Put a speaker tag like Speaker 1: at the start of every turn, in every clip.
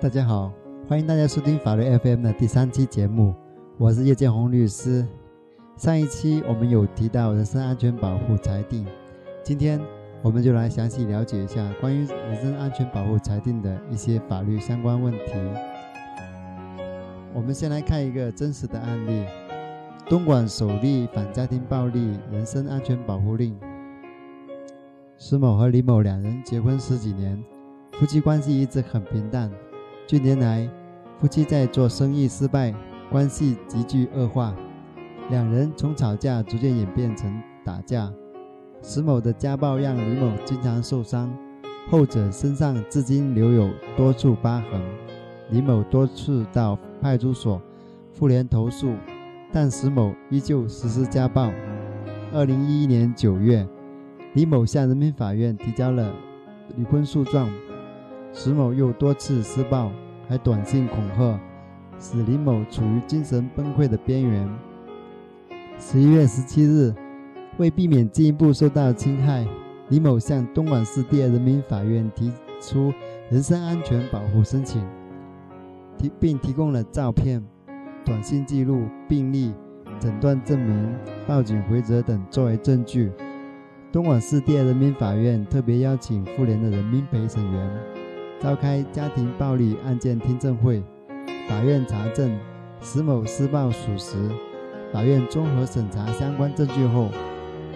Speaker 1: 大家好，欢迎大家收听法律 FM 的第三期节目，我是叶建宏律师。上一期我们有提到人身安全保护裁定，今天我们就来详细了解一下关于人身安全保护裁定的一些法律相关问题。我们先来看一个真实的案例：东莞首例反家庭暴力人身安全保护令。石某和李某两人结婚十几年，夫妻关系一直很平淡。近年来，夫妻在做生意失败，关系急剧恶化，两人从吵架逐渐演变成打架。石某的家暴让李某经常受伤，后者身上至今留有多处疤痕。李某多次到派出所、妇联投诉，但石某依旧实施家暴。二零一一年九月，李某向人民法院提交了离婚诉状。石某又多次施暴，还短信恐吓，使李某处于精神崩溃的边缘。十一月十七日，为避免进一步受到侵害，李某向东莞市第二人民法院提出人身安全保护申请，提并提供了照片、短信记录、病历、诊断证明、报警回执等作为证据。东莞市第二人民法院特别邀请妇联的人民陪审员。召开家庭暴力案件听证会，法院查证石某施暴属实。法院综合审查相关证据后，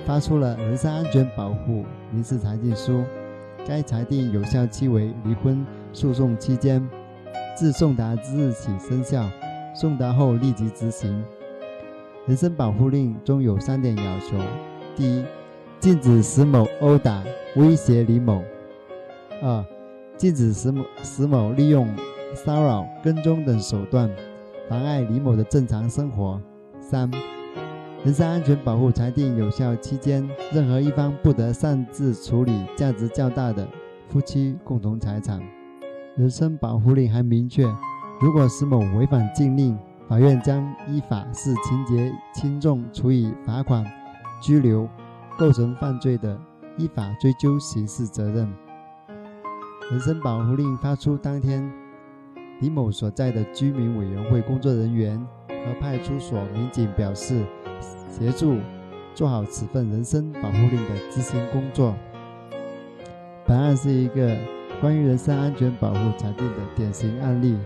Speaker 1: 发出了人身安全保护民事裁定书。该裁定有效期为离婚诉讼期间，自送达之日起生效，送达后立即执行。人身保护令中有三点要求：第一，禁止石某殴打、威胁李某；二，禁止石某石某利用骚扰、跟踪等手段妨碍李某的正常生活。三、人身安全保护裁定有效期间，任何一方不得擅自处理价值较大的夫妻共同财产。人身保护令还明确，如果石某违反禁令，法院将依法视情节轻重处以罚款、拘留；构成犯罪的，依法追究刑事责任。人身保护令发出当天，李某所在的居民委员会工作人员和派出所民警表示，协助做好此份人身保护令的执行工作。本案是一个关于人身安全保护裁定的典型案例。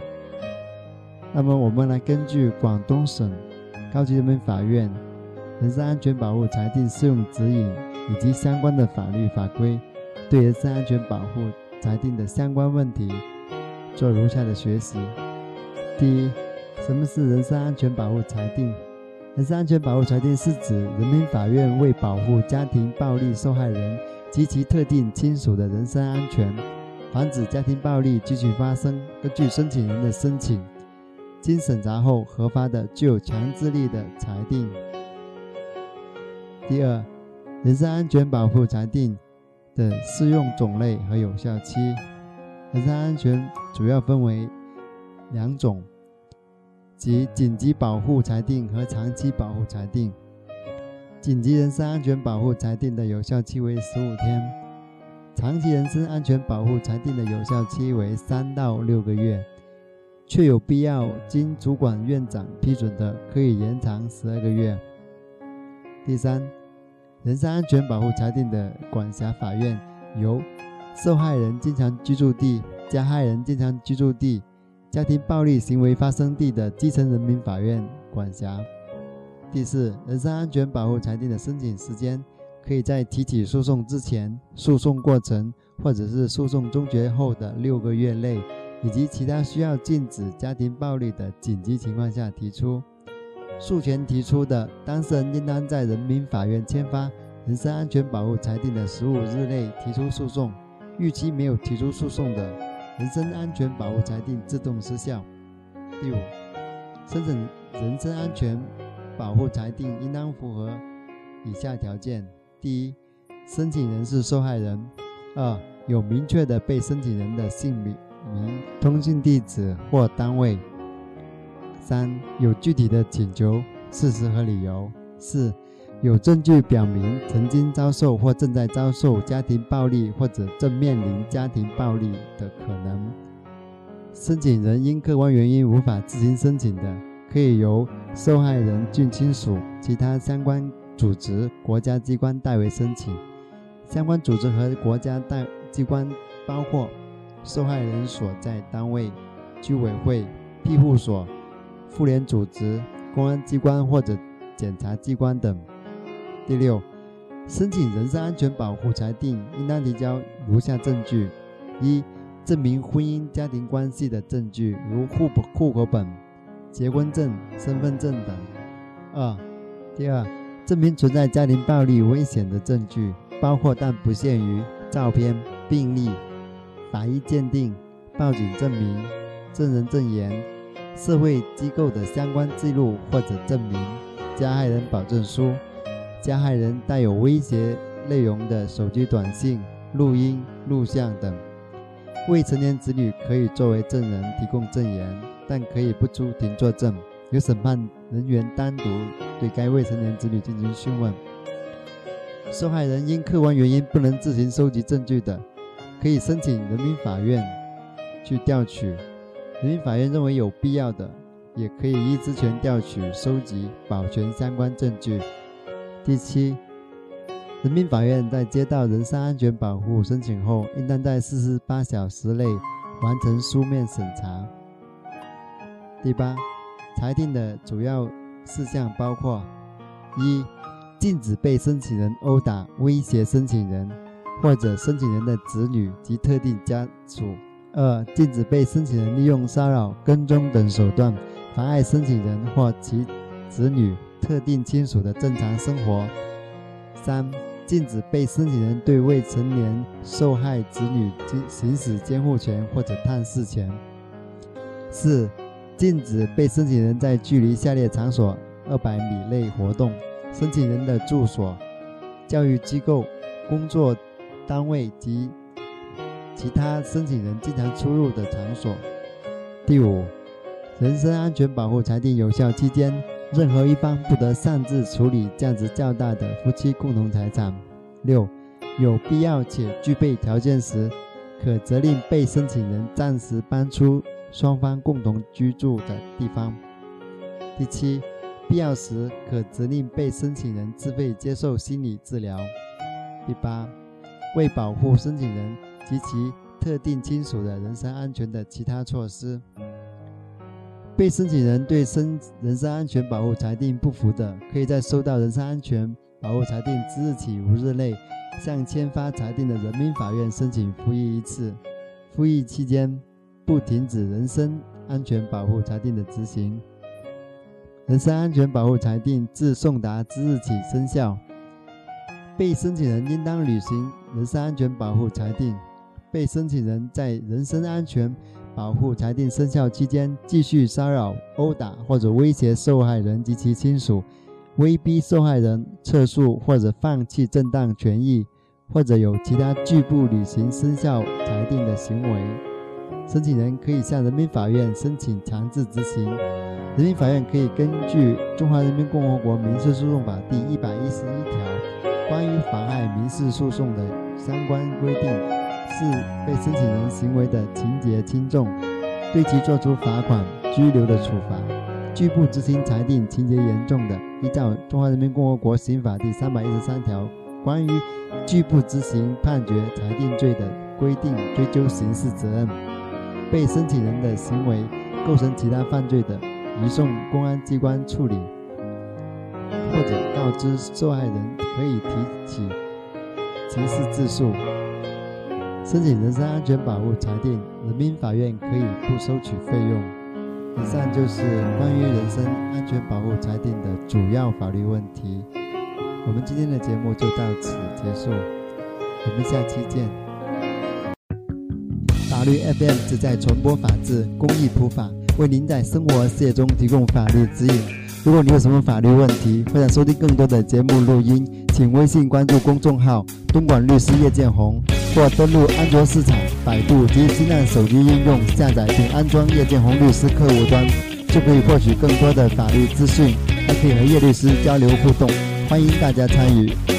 Speaker 1: 那么，我们来根据广东省高级人民法院人身安全保护裁定适用指引以及相关的法律法规，对人身安全保护。裁定的相关问题，做如下的学习。第一，什么是人身安全保护裁定？人身安全保护裁定是指人民法院为保护家庭暴力受害人及其特定亲属的人身安全，防止家庭暴力继续发生，根据申请人的申请，经审查后核发的具有强制力的裁定。第二，人身安全保护裁定。的适用种类和有效期，人身安全主要分为两种，即紧急保护裁定和长期保护裁定。紧急人身安全保护裁定的有效期为十五天，长期人身安全保护裁定的有效期为三到六个月，确有必要经主管院长批准的，可以延长十二个月。第三。人身安全保护裁定的管辖法院由受害人经常居住地、加害人经常居住地、家庭暴力行为发生地的基层人民法院管辖。第四，人身安全保护裁定的申请时间可以在提起诉讼之前、诉讼过程或者是诉讼终结后的六个月内以及其他需要禁止家庭暴力的紧急情况下提出。诉权提出的当事人应当在人民法院签发人身安全保护裁定的十五日内提出诉讼。逾期没有提出诉讼的，人身安全保护裁定自动失效。第五，申请人身安全保护裁定应当符合以下条件：第一，申请人是受害人；二，有明确的被申请人的姓名、名、通信地址或单位；三，有具体的请求事实和理由；四，有证据表明曾经遭受或正在遭受家庭暴力或者正面临家庭暴力的可能。申请人因客观原因无法自行申请的，可以由受害人近亲属、其他相关组织、国家机关代为申请。相关组织和国家代机关包括受害人所在单位、居委会、庇护所、妇联组织、公安机关或者检察机关等。第六，申请人身安全保护裁定应当提交如下证据：一、证明婚姻家庭关系的证据，如户户口本、结婚证、身份证等；二、第二，证明存在家庭暴力危险的证据，包括但不限于照片、病历、法医鉴定、报警证明、证人证言、社会机构的相关记录或者证明、加害人保证书。加害人带有威胁内容的手机短信、录音、录像等，未成年子女可以作为证人提供证言，但可以不出庭作证，由审判人员单独对该未成年子女进行讯问。受害人因客观原因不能自行收集证据的，可以申请人民法院去调取，人民法院认为有必要的，也可以依职权调取、收集、保全相关证据。第七，人民法院在接到人身安全保护申请后，应当在四十八小时内完成书面审查。第八，裁定的主要事项包括：一、禁止被申请人殴打、威胁申请人或者申请人的子女及特定家属；二、禁止被申请人利用骚扰、跟踪等手段妨碍申请人或其子女。特定亲属的正常生活。三、禁止被申请人对未成年受害子女行行使监护权或者探视权。四、禁止被申请人在距离下列场所二百米内活动：申请人的住所、教育机构、工作单位及其他申请人经常出入的场所。第五，人身安全保护裁定有效期间。任何一方不得擅自处理价值较大的夫妻共同财产。六，有必要且具备条件时，可责令被申请人暂时搬出双方共同居住的地方。第七，必要时可责令被申请人自费接受心理治疗。第八，为保护申请人及其特定亲属的人身安全的其他措施。被申请人对申人身安全保护裁定不服的，可以在收到人身安全保护裁定之日起五日内，向签发裁定的人民法院申请复议一次。复议期间不停止人身安全保护裁定的执行。人身安全保护裁定自送达之日起生效。被申请人应当履行人身安全保护裁定。被申请人在人身安全保护裁定生效期间，继续骚扰、殴打或者威胁受害人及其亲属，威逼受害人撤诉或者放弃正当权益，或者有其他拒不履行生效裁定的行为，申请人可以向人民法院申请强制执行。人民法院可以根据《中华人民共和国民事诉讼法》第一百一十一条关于妨害民事诉讼的相关规定。是被申请人行为的情节轻重，对其作出罚款、拘留的处罚；拒不执行裁定情节严重的，依照《中华人民共和国刑法》第三百一十三条关于拒不执行判决裁定罪的规定追究刑事责任。被申请人的行为构成其他犯罪的，移送公安机关处理，或者告知受害人可以提起刑事自诉。申请人身安全保护裁定，人民法院可以不收取费用。以上就是关于人身安全保护裁定的主要法律问题。我们今天的节目就到此结束，我们下期见。法律 FM 旨在传播法治、公益普法，为您在生活事业中提供法律指引。如果你有什么法律问题，或者收听更多的节目录音，请微信关注公众号“东莞律师叶建红”，或登录安卓市场、百度及新浪手机应用下载并安装叶建红律师客户端，就可以获取更多的法律资讯，还可以和叶律师交流互动。欢迎大家参与。